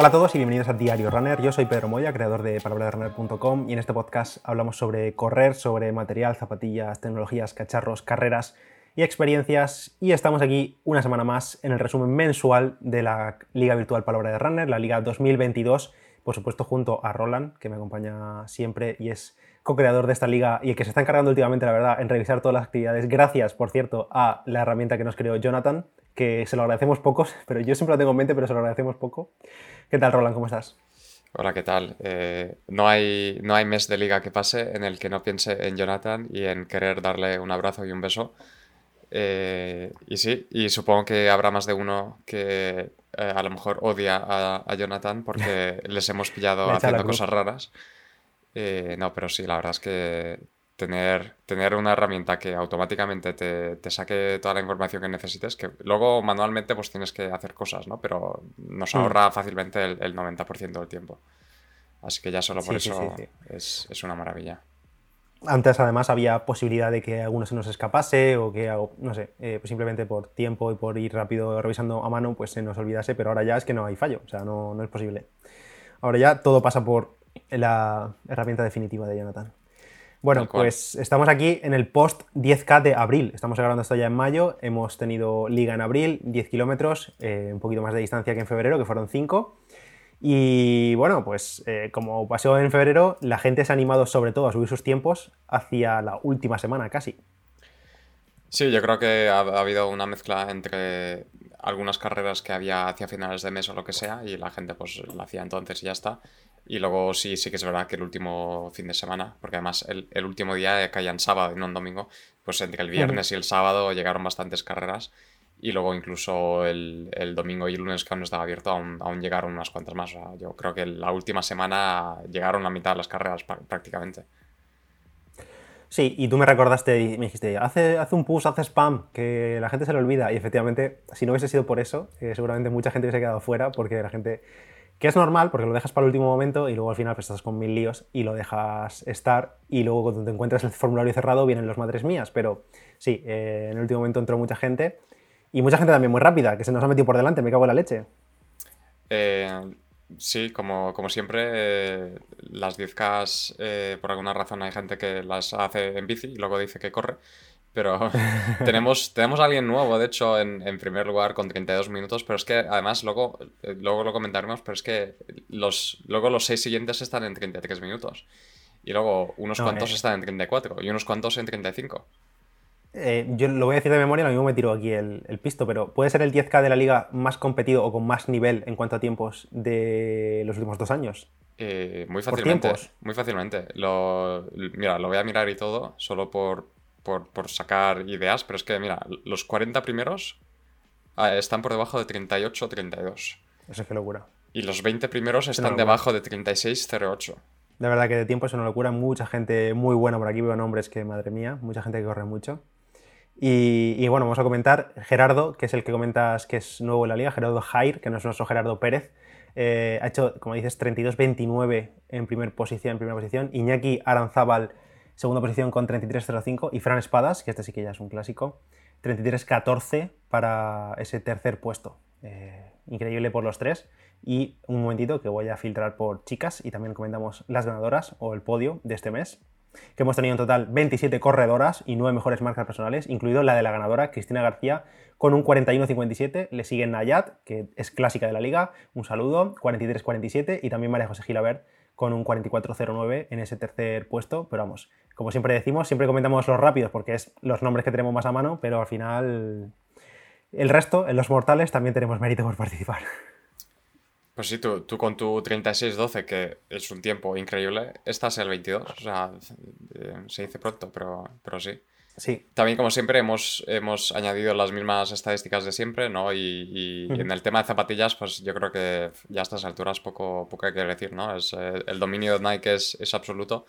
Hola a todos y bienvenidos a Diario Runner. Yo soy Pedro Moya, creador de palabraderunner.com y en este podcast hablamos sobre correr, sobre material, zapatillas, tecnologías, cacharros, carreras y experiencias. Y estamos aquí una semana más en el resumen mensual de la Liga Virtual Palabra de Runner, la Liga 2022, por supuesto junto a Roland, que me acompaña siempre y es co-creador de esta liga y el que se está encargando últimamente, la verdad, en revisar todas las actividades. Gracias, por cierto, a la herramienta que nos creó Jonathan, que se lo agradecemos pocos, pero yo siempre lo tengo en mente, pero se lo agradecemos poco. ¿Qué tal, Roland? ¿Cómo estás? Hola, ¿qué tal? Eh, no, hay, no hay mes de liga que pase en el que no piense en Jonathan y en querer darle un abrazo y un beso. Eh, y sí, y supongo que habrá más de uno que eh, a lo mejor odia a, a Jonathan porque les hemos pillado haciendo cosas raras. Eh, no, pero sí, la verdad es que tener, tener una herramienta que automáticamente te, saque toda la información que necesites, que luego manualmente pues tienes que hacer cosas, ¿no? Pero nos mm. ahorra fácilmente el, 90% del tiempo. Así que ya solo por eso es, una maravilla. Antes además había posibilidad de que alguno se nos escapase o que, no sé, eh, pues simplemente por tiempo y por ir rápido revisando a mano, pues se nos olvidase, pero ahora ya es que no hay fallo, o sea, no, no es posible. Ahora ya todo pasa por la herramienta definitiva de Jonathan. Bueno, pues estamos aquí en el post 10K de abril. Estamos grabando esto ya en mayo. Hemos tenido liga en abril, 10 kilómetros, eh, un poquito más de distancia que en febrero, que fueron 5. Y bueno, pues eh, como pasó en febrero, la gente se ha animado sobre todo a subir sus tiempos hacia la última semana casi. Sí, yo creo que ha, habido una mezcla entre algunas carreras que había hacia finales de mes o lo que sea y la gente pues la hacía entonces y ya está. Y luego sí, sí que es verdad que el último fin de semana, porque además el, el último día caía en sábado y no en domingo, pues entre el viernes y el sábado llegaron bastantes carreras y luego incluso el, el, domingo y el lunes que aún no estaba abierto aún, aún llegaron unas cuantas más. yo creo que la última semana llegaron la mitad de las carreras prácticamente. Sí, y tú me recordaste y me dijiste, hace, hace un push, hace spam, que la gente se lo olvida. Y efectivamente, si no hubiese sido por eso, eh, seguramente mucha gente hubiese quedado fuera, porque la gente, que es normal, porque lo dejas para el último momento y luego al final pues, estás con mil líos y lo dejas estar. Y luego cuando te encuentras el formulario cerrado vienen los madres mías. Pero sí, eh, en el último momento entró mucha gente y mucha gente también muy rápida, que se nos ha metido por delante, me cago en la leche. Eh, Sí, como, como siempre, eh, las 10K, eh, por alguna razón hay gente que las hace en bici y luego dice que corre. Pero tenemos, tenemos a alguien nuevo, de hecho, en, en, primer lugar con 32 minutos, pero es que además luego, eh, luego lo comentaremos, pero es que los, luego los seis siguientes están en 33 minutos. Y luego unos cuantos están en 34 y unos cuantos en 35. Eh, yo lo voy a decir de memoria, lo mismo me tiro aquí el, pisto, pero ¿puede ser el 10K de la liga más competido o con más nivel en cuanto a tiempos de los últimos dos años? Eh, muy fácilmente. Muy fácilmente. Lo, mira, lo voy a mirar y todo, solo por, por, sacar ideas, pero es que, mira, los 40 primeros ah, están por debajo de 38 32. Eso es que locura. Y los 20 primeros están debajo de 36 08. De verdad que de tiempo es una locura. Mucha gente muy buena por aquí. Veo nombres que, madre mía, mucha gente que corre mucho. Y, bueno, vamos a comentar Gerardo, que es el que comentas que es nuevo en la liga, Gerardo Jair, que no es nuestro Gerardo Pérez. Eh, ha hecho, como dices, 32-29 en, primer posición, en primera posición. Iñaki Aranzábal, segunda posición con 33-05. Y Fran Espadas, que este sí que ya es un clásico, 33-14 para ese tercer puesto. Eh, increíble por los tres. Y un momentito que voy a filtrar por chicas y también comentamos las ganadoras o el podio de este mes que hemos tenido en total 27 corredoras y 9 mejores marcas personales, incluido la de la ganadora, Cristina García, con un 41-57. Le sigue Nayat, que es clásica de la liga, un saludo, 43-47, y también María José Gilabert con un 44-09 en ese tercer puesto. Pero vamos, como siempre decimos, siempre comentamos los rápidos porque es los nombres que tenemos más a mano, pero al final el resto, en los mortales, también tenemos mérito por participar. Pues sí, tú, tú con tu 36-12, que es un tiempo increíble, estás el 22. O sea, eh, se dice pronto, pero, pero sí. Sí. También, como siempre, hemos, hemos añadido las mismas estadísticas de siempre, ¿no? Y, en el tema de zapatillas, pues yo creo que ya a estas alturas poco, poco hay que decir, ¿no? Es, eh, el dominio de Nike es, es, absoluto.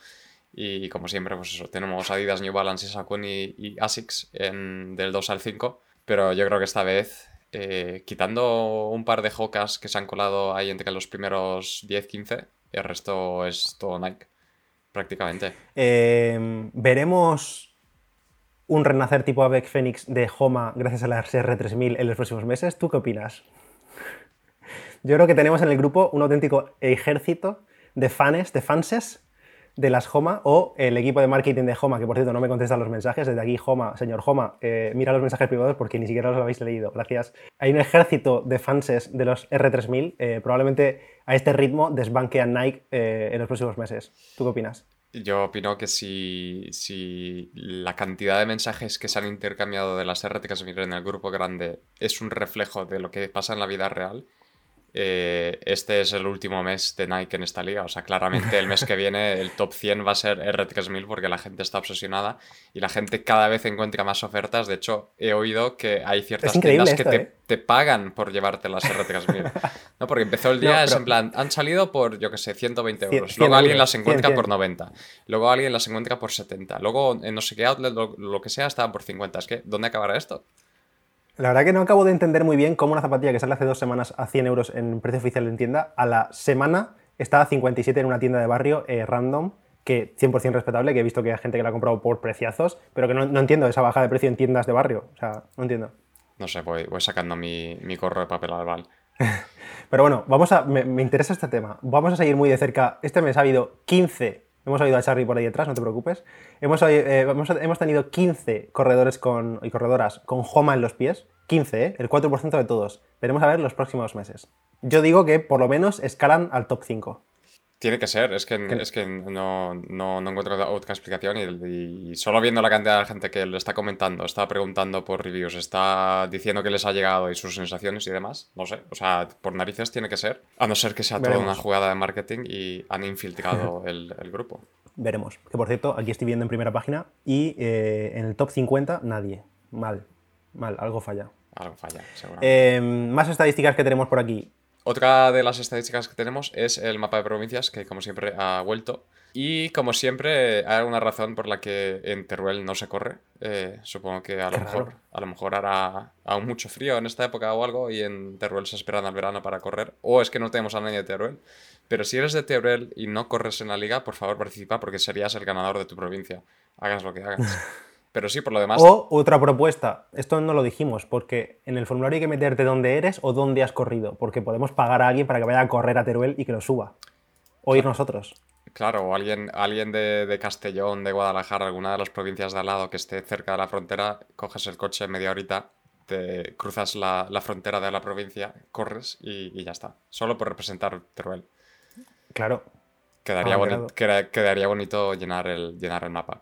Y como siempre, pues eso, tenemos Adidas, New Balance, Saucony y, Asics en, del 2 al 5. Pero yo creo que esta vez eh, quitando un par de jocas que se han colado ahí entre los primeros 10-15, el resto es todo Nike, prácticamente. Em, ¿Veremos un renacer tipo Avec Phoenix de Homa gracias a la SR3000 en los próximos meses? ¿Tú qué opinas? Yo creo que tenemos en el grupo un auténtico ejército de fans, de fanses de las Homa o el equipo de marketing de Homa, que por cierto no me contestan los mensajes. Desde aquí, Homa, señor Homa, eh, mira los mensajes privados porque ni siquiera los habéis leído. Gracias. Hay un ejército de fanses de los R3000. Eh, probablemente a este ritmo desbanquean Nike eh, en los próximos meses. ¿Tú qué opinas? Yo opino que si, si, la cantidad de mensajes que se han intercambiado de las R3000 en el grupo grande es un reflejo de lo que pasa en la vida real, eh, este es el último mes de Nike en esta liga. O sea, claramente el mes que viene el top 100 va a ser R3000 porque la gente está obsesionada y la gente cada vez encuentra más ofertas. De hecho, he oído que hay ciertas tiendas que ¿eh? te, pagan por llevarte las R3000. ¿no? Porque empezó el día, es en plan, han salido por, yo que sé, 120 euros. Luego alguien las encuentra por 90. Luego alguien las encuentra por 70. Luego en no sé qué outlet, lo, lo que sea, estaban por 50. Es que, ¿dónde acabará esto? La verdad que no acabo de entender muy bien cómo una zapatilla que sale hace dos semanas a 100 euros en precio oficial en tienda, a la semana está a 57 en una tienda de barrio eh, random, que 100% respetable, que he visto que hay gente que la ha comprado por preciazos, pero que no, entiendo esa baja de precio en tiendas de barrio. O sea, no entiendo. No sé, voy, sacando mi, mi corro de papel albal. pero bueno, vamos a, me, me interesa este tema. Vamos a seguir muy de cerca. Este mes ha habido 15 Hemos oído a Charlie por ahí detrás, no te preocupes. Hemos, eh, hemos, tenido 15 corredores con, y corredoras con Homa en los pies. 15, ¿eh? el 4% de todos. Veremos a ver los próximos meses. Yo digo que por lo menos escalan al top 5. Tiene que ser, es que, es que no, no, no encuentro otra explicación y, solo viendo la cantidad de gente que le está comentando, está preguntando por reviews, está diciendo que les ha llegado y sus sensaciones y demás, no sé, o sea, por narices tiene que ser, a no ser que sea toda una jugada de marketing y han infiltrado el, el, grupo. Veremos, que por cierto, aquí estoy viendo en primera página y eh, en el top 50 nadie, mal, mal, algo falla. Algo falla, seguramente. Eh, más estadísticas que tenemos por aquí. Otra de las estadísticas que tenemos es el mapa de provincias, que como siempre ha vuelto. Y como siempre, hay alguna razón por la que en Teruel no se corre. Eh, supongo que a lo, mejor, a lo mejor hará aún mucho frío en esta época o algo y en Teruel se esperan al verano para correr. O es que no tenemos a nadie de Teruel. Pero si eres de Teruel y no corres en la liga, por favor participa porque serías el ganador de tu provincia. Hagas lo que hagas. Pero sí, por lo demás. O otra propuesta, esto no lo dijimos, porque en el formulario hay que meterte dónde eres o dónde has corrido, porque podemos pagar a alguien para que vaya a correr a Teruel y que lo suba. O ir nosotros. Claro, o alguien, alguien de, Castellón, de Guadalajara, alguna de las provincias de al lado que esté cerca de la frontera, coges el coche media horita, te cruzas la, frontera de la provincia, corres y, ya está. Solo por representar Teruel. Claro. Quedaría, quedaría bonito llenar el, llenar el mapa.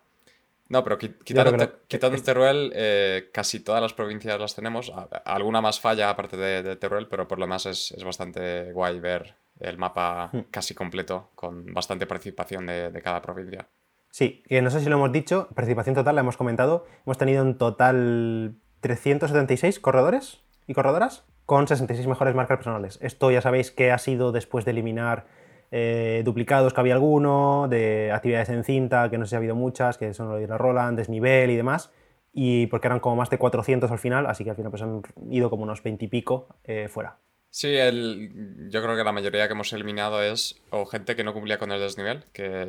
No, pero quitando, Teruel, eh, casi todas las provincias las tenemos. Alguna más falla aparte de, Teruel, pero por lo demás es, bastante guay ver el mapa hmm. casi completo con bastante participación de, cada provincia. Sí, y no sé si lo hemos dicho, participación total la hemos comentado. Hemos tenido en total 376 corredores y corredoras con 66 mejores marcas personales. Esto ya sabéis que ha sido después de eliminar eh, duplicados que había alguno, de actividades en cinta, que no sé si ha habido muchas, que son lo de Roland, desnivel y demás, y porque eran como más de 400 al final, así que al final pues han ido como unos 20 y pico eh, fuera. Sí, el, yo creo que la mayoría que hemos eliminado es o gente que no cumplía con el desnivel, que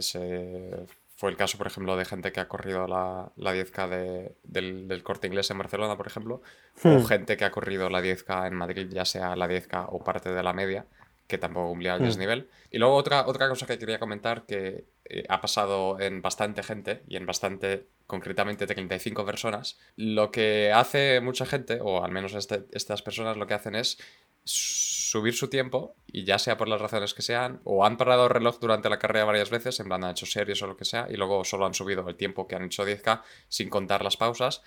fue el caso, por ejemplo, de gente que ha corrido la, la 10K del, corte inglés en Barcelona, por ejemplo, o hmm. gente que ha corrido la 10K en Madrid, ya sea la 10K o parte de la media que tampoco cumplía el hmm. desnivel. Y luego otra, otra cosa que quería comentar que eh, ha pasado en bastante gente y en bastante, concretamente 35 personas, lo que hace mucha gente, o al menos este, estas personas lo que hacen es subir su tiempo y ya sea por las razones que sean, o han parado el reloj durante la carrera varias veces, en plan han hecho series o lo que sea, y luego solo han subido el tiempo que han hecho 10K sin contar las pausas.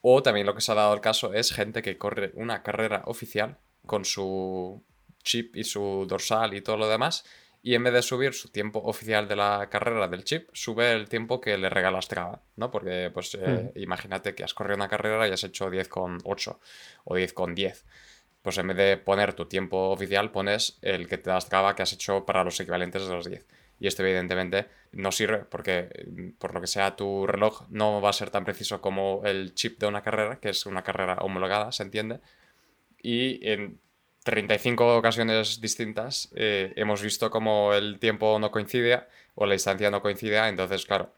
O también lo que se ha dado el caso es gente que corre una carrera oficial con su chip y su dorsal y todo lo demás. Y en vez de subir su tiempo oficial de la carrera del chip, sube el tiempo que le regala Strava, ¿no? Porque, pues, eh, hmm. imagínate que has corrido una carrera y has hecho 10,8 o 10,10. Pues en vez de poner tu tiempo oficial, pones el que te da Strava que has hecho para los equivalentes de los 10. Y esto, evidentemente, no sirve porque, por lo que sea, tu reloj no va a ser tan preciso como el chip de una carrera, que es una carrera homologada, se entiende. Y en 35 ocasiones distintas eh, hemos visto como el tiempo no coincide o la distancia no coincide, entonces claro,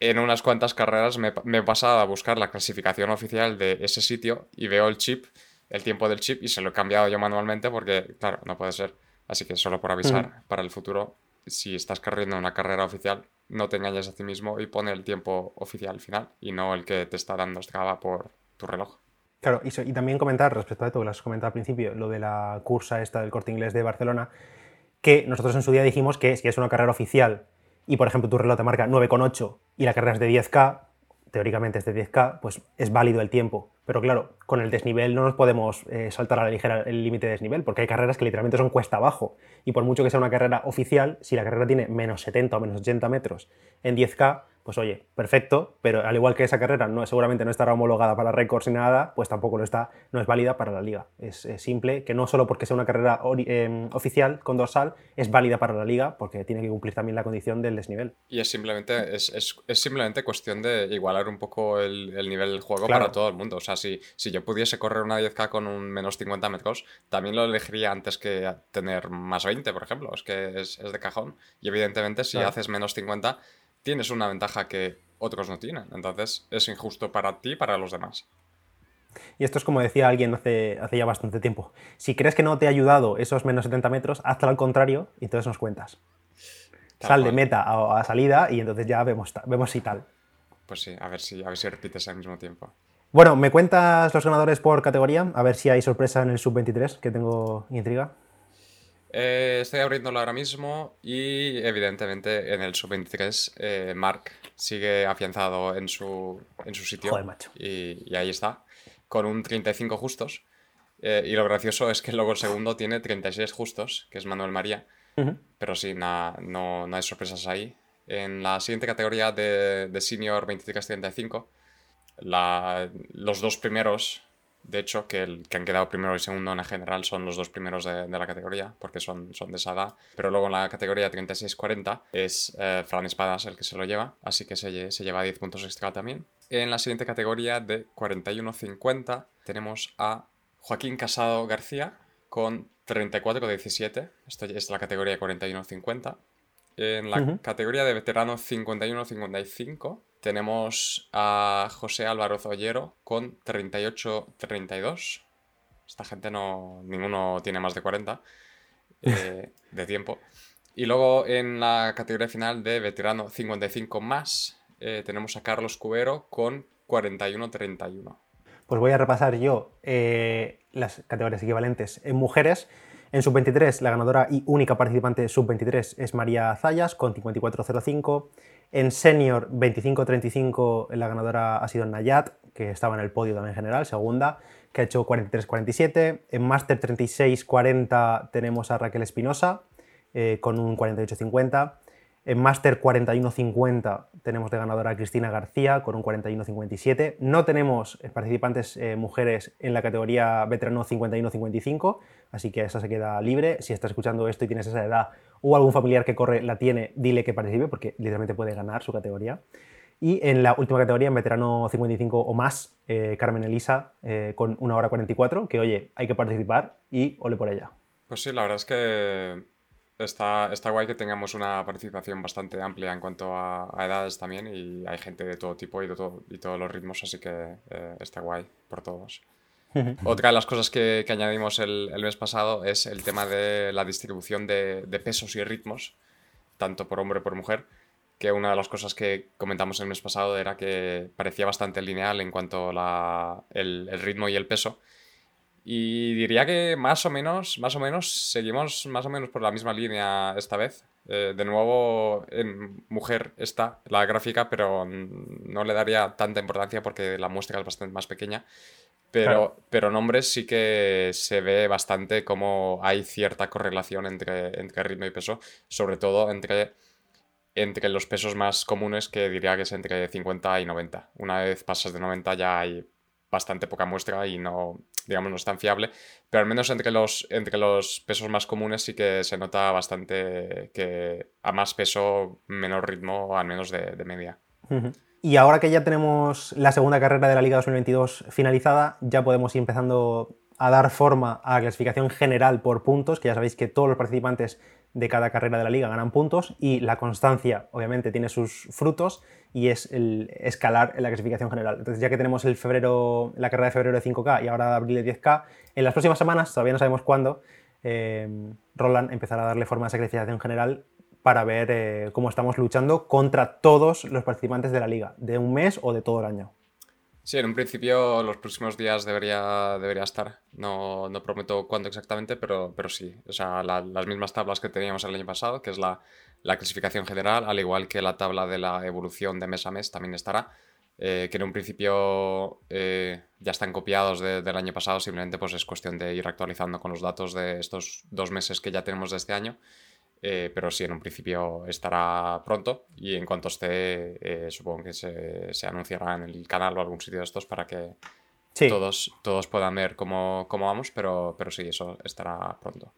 en unas cuantas carreras me, me he pasado a buscar la clasificación oficial de ese sitio y veo el chip el tiempo del chip y se lo he cambiado yo manualmente porque, claro, no puede ser. Así que solo por avisar para el futuro, si estás corriendo una carrera oficial, no te engañes a ti mismo y pone el tiempo oficial final y no el que te está dando Strava por tu reloj. Claro, y, también comentar respecto a que lo has comentado al principio, lo de la cursa esta del corte inglés de Barcelona, que nosotros en su día dijimos que si es una carrera oficial y por ejemplo tu reloj te marca 9,8 y la carrera es de 10K, teóricamente es de 10K, pues es válido el tiempo. Pero claro, con el desnivel no nos podemos eh, saltar a la ligera el límite de desnivel, porque hay carreras que literalmente son cuesta abajo. Y por mucho que sea una carrera oficial, si la carrera tiene menos 70 o menos 80 metros en 10K, pues oye, perfecto, pero al igual que esa carrera no, seguramente no estará homologada para récords ni nada, pues tampoco lo está, no es válida para la liga. Es, simple que no solo porque sea una carrera em, oficial con dorsal, es válida para la liga, porque tiene que cumplir también la condición del desnivel. Y es simplemente, es, es, simplemente cuestión de igualar un poco el, el nivel del juego para todo el mundo. O sea, si, si yo pudiese correr una 10K con un menos 50 metros, también lo elegiría antes que tener más 20, por ejemplo. Es que es, de cajón. Y evidentemente, si haces menos 50 tienes una ventaja que otros no tienen. Entonces es injusto para ti y para los demás. Y esto es como decía alguien hace, hace ya bastante tiempo. Si crees que no te ha ayudado esos menos 70 metros, hazlo al contrario y entonces nos cuentas. Sal de meta a, salida y entonces ya vemos, vemos si tal. Pues sí, a ver si, a ver si repites al mismo tiempo. Bueno, ¿me cuentas los ganadores por categoría? A ver si hay sorpresa en el sub-23, que tengo intriga. Eh, estoy abriéndolo ahora mismo y evidentemente en el sub-23 eh, Mark sigue afianzado en su, en su sitio. Joder, macho. Y, ahí está, con un 35 justos. Eh, y lo gracioso es que luego el segundo tiene 36 justos, que es Manuel María. Pero sí, no, no, hay sorpresas ahí. En la siguiente categoría de, de Senior 23-35, los dos primeros de hecho, que, el, que han quedado primero y segundo en general son los dos primeros de, la categoría, porque son, son de esa edad. Pero luego en la categoría 36-40 es eh, Fran Espadas el que se lo lleva, así que se, se lleva 10 puntos extra también. En la siguiente categoría de 41-50 tenemos a Joaquín Casado García con 34-17. Esta es la categoría 41-50. En la categoría de veterano 51-55 tenemos a José Álvaro Zollero con 38-32. Esta gente no. Ninguno tiene más de 40 eh, de tiempo. Y luego en la categoría final de veterano 55 más, eh, tenemos a Carlos Cubero con 41-31. Pues voy a repasar yo eh, las categorías equivalentes en mujeres. En sub-23, la ganadora y única participante sub-23 es María Zayas con 54-05. En senior 25-35 la ganadora ha sido Nayat, que estaba en el podio también en general, segunda, que ha hecho 43-47. En máster 36-40 tenemos a Raquel Espinosa eh, con un 48-50. En Máster 41-50 tenemos de ganadora a Cristina García con un 41-57. No tenemos eh, participantes eh, mujeres en la categoría veterano 51-55, así que esa se queda libre. Si estás escuchando esto y tienes esa edad o algún familiar que corre la tiene, dile que participe porque literalmente puede ganar su categoría. Y en la última categoría, en veterano 55 o más, eh, Carmen Elisa con una hora 44, que oye, hay que participar y ole por ella. Pues sí, la verdad es que Está, está guay que tengamos una participación bastante amplia en cuanto a, edades también y hay gente de todo tipo y de todo, y todos los ritmos, así que eh, está guay por todos. Otra de las cosas que, añadimos el, mes pasado es el tema de la distribución de, pesos y ritmos, tanto por hombre como por mujer, que una de las cosas que comentamos el mes pasado era que parecía bastante lineal en cuanto a el, el ritmo y el peso y diría que más o menos, más o menos, seguimos más o menos por la misma línea esta vez. Eh, de nuevo, en mujer está la gráfica, pero no le daría tanta importancia porque la muestra es bastante más pequeña. Pero, pero en hombres sí que se ve bastante como hay cierta correlación entre, entre ritmo y peso, sobre todo entre, entre los pesos más comunes, que diría que es entre 50 y 90. Una vez pasas de 90 ya hay bastante poca muestra y no, digamos, no es tan fiable, pero al menos entre los, entre los pesos más comunes sí que se nota bastante que a más peso, menor ritmo, al menos de, media. Y ahora que ya tenemos la segunda carrera de la Liga 2022 finalizada, ya podemos ir empezando a dar forma a la clasificación general por puntos, que ya sabéis que todos los participantes de cada carrera de la liga ganan puntos y la constancia obviamente tiene sus frutos y es el escalar en la clasificación general. Entonces ya que tenemos el febrero, la carrera de febrero de 5K y ahora de abril de 10K, en las próximas semanas, todavía no sabemos cuándo, eh, Roland empezará a darle forma a esa clasificación general para ver eh, cómo estamos luchando contra todos los participantes de la liga, de un mes o de todo el año. Sí, en un principio los próximos días debería, debería estar. No, no prometo cuándo exactamente, pero, pero sí. O sea, las mismas tablas que teníamos el año pasado, que es la, la, clasificación general, al igual que la tabla de la evolución de mes a mes, también estará. Eh, que en un principio eh, ya están copiados del año pasado, simplemente pues es cuestión de ir actualizando con los datos de estos dos meses que ya tenemos de este año. Eh, pero sí, en un principio estará pronto y en cuanto esté, eh, supongo que se, se, anunciará en el canal o algún sitio de estos para que todos, todos puedan ver cómo, cómo vamos, pero, pero sí, eso estará pronto.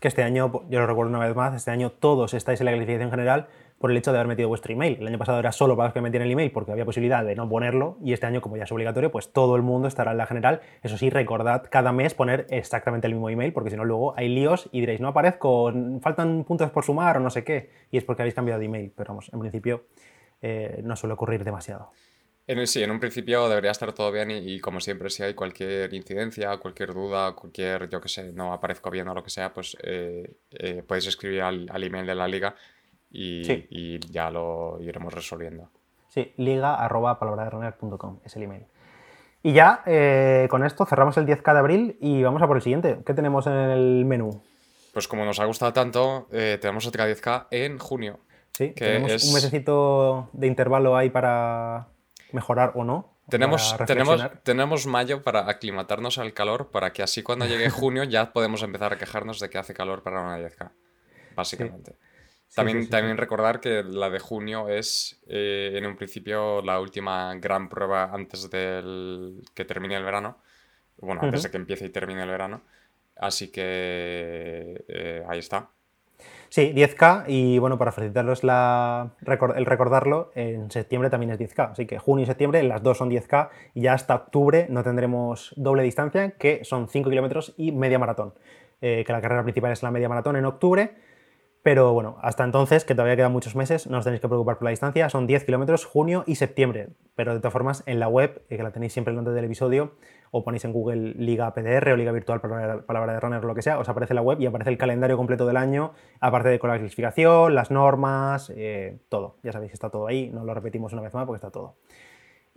Que este año, yo lo recuerdo una vez más, este año todos estáis en la clasificación general por el hecho de haber metido vuestro email. El año pasado era solo para los que metían el email porque había posibilidad de no ponerlo y este año, como ya es obligatorio, pues todo el mundo estará en la general. Eso sí, recordad cada mes poner exactamente el mismo email porque si no luego hay líos y diréis, no aparezco, faltan puntos por sumar o no sé qué. Y es porque habéis cambiado de email, pero vamos, en principio eh, no suele ocurrir demasiado. sí, en un principio debería estar todo bien y, como siempre, si hay cualquier incidencia, cualquier duda, cualquier, yo que sé, no aparezco bien o lo que sea, pues eh, eh, podéis escribir al, al, email de la liga y, ya lo iremos resolviendo. Sí, liga arroba es el email. Y ya eh, con esto cerramos el 10K de abril y vamos a por el siguiente. ¿Qué tenemos en el menú? Pues como nos ha gustado tanto, eh, tenemos otra 10K en junio. Sí, tenemos un mesecito de intervalo ahí para mejorar o no. Tenemos, tenemos, tenemos mayo para aclimatarnos al calor, para que así cuando llegue junio ya podemos empezar a quejarnos de que hace calor para una 10K, básicamente. También, también recordar que la de junio es eh, en un principio la última gran prueba antes del que termine el verano. Bueno, antes de que empiece y termine el verano. Así que eh, ahí está. Sí, 10K y bueno, para facilitaros la, el recordarlo, en septiembre también es 10K. Así que junio y septiembre las dos son 10K y ya hasta octubre no tendremos doble distancia, que son 5 kilómetros y media maratón. Eh, que la carrera principal es la media maratón en octubre pero bueno, hasta entonces, que todavía quedan muchos meses, no os tenéis que preocupar por la distancia, son 10 kilómetros junio y septiembre. Pero de todas formas, en la web, eh, que la tenéis siempre delante del episodio, o ponéis en Google Liga PDR o Liga Virtual Palabra de Runner o lo que sea, os aparece la web y aparece el calendario completo del año, aparte de con la clasificación, las normas, eh, todo. Ya sabéis que está todo ahí, no lo repetimos una vez más porque está todo.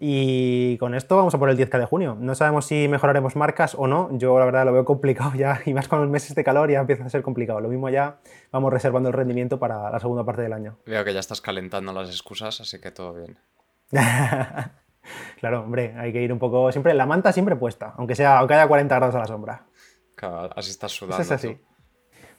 Y con esto vamos a por el 10K de junio. No sabemos si mejoraremos marcas o no. Yo la verdad lo veo complicado ya, y más con los meses de calor ya empieza a ser complicado. Lo mismo ya vamos reservando el rendimiento para la segunda parte del año. Veo que ya estás calentando las excusas, así que todo bien. claro, hombre, hay que ir un poco siempre, la manta siempre puesta, aunque sea, aunque haya 40 grados a la sombra. Claro, así estás sudando. es así.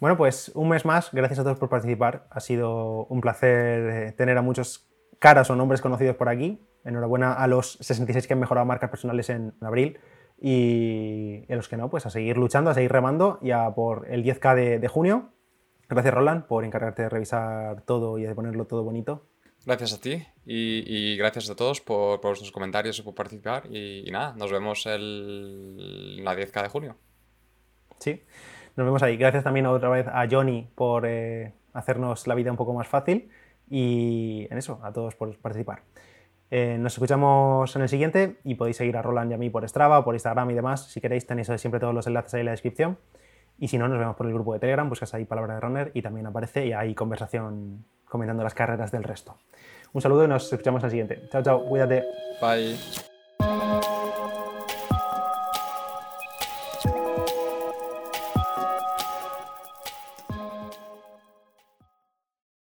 Bueno, pues un mes más, gracias a todos por participar. Ha sido un placer eh, tener a muchos caras o nombres conocidos por aquí. Enhorabuena a los 66 que han mejorado marcas personales en abril y a los que no, pues a seguir luchando, a seguir remando y a por el 10K de, junio. Gracias Roland por encargarte de revisar todo y de ponerlo todo bonito. Gracias a ti y, gracias a todos por, por, vuestros comentarios y por participar. Y, nada, nos vemos el, la 10K de junio. Sí, nos vemos ahí. Gracias también otra vez a Johnny por eh, hacernos la vida un poco más fácil. Y en eso, a todos por participar. Eh, nos escuchamos en el siguiente y podéis seguir a Roland y a mí por Strava, por Instagram y demás. Si queréis, tenéis siempre todos los enlaces ahí en la descripción. Y si no, nos vemos por el grupo de Telegram, buscas ahí palabra de runner y también aparece y hay conversación comentando las carreras del resto. Un saludo y nos escuchamos el siguiente. Chao, chao, cuídate. Bye.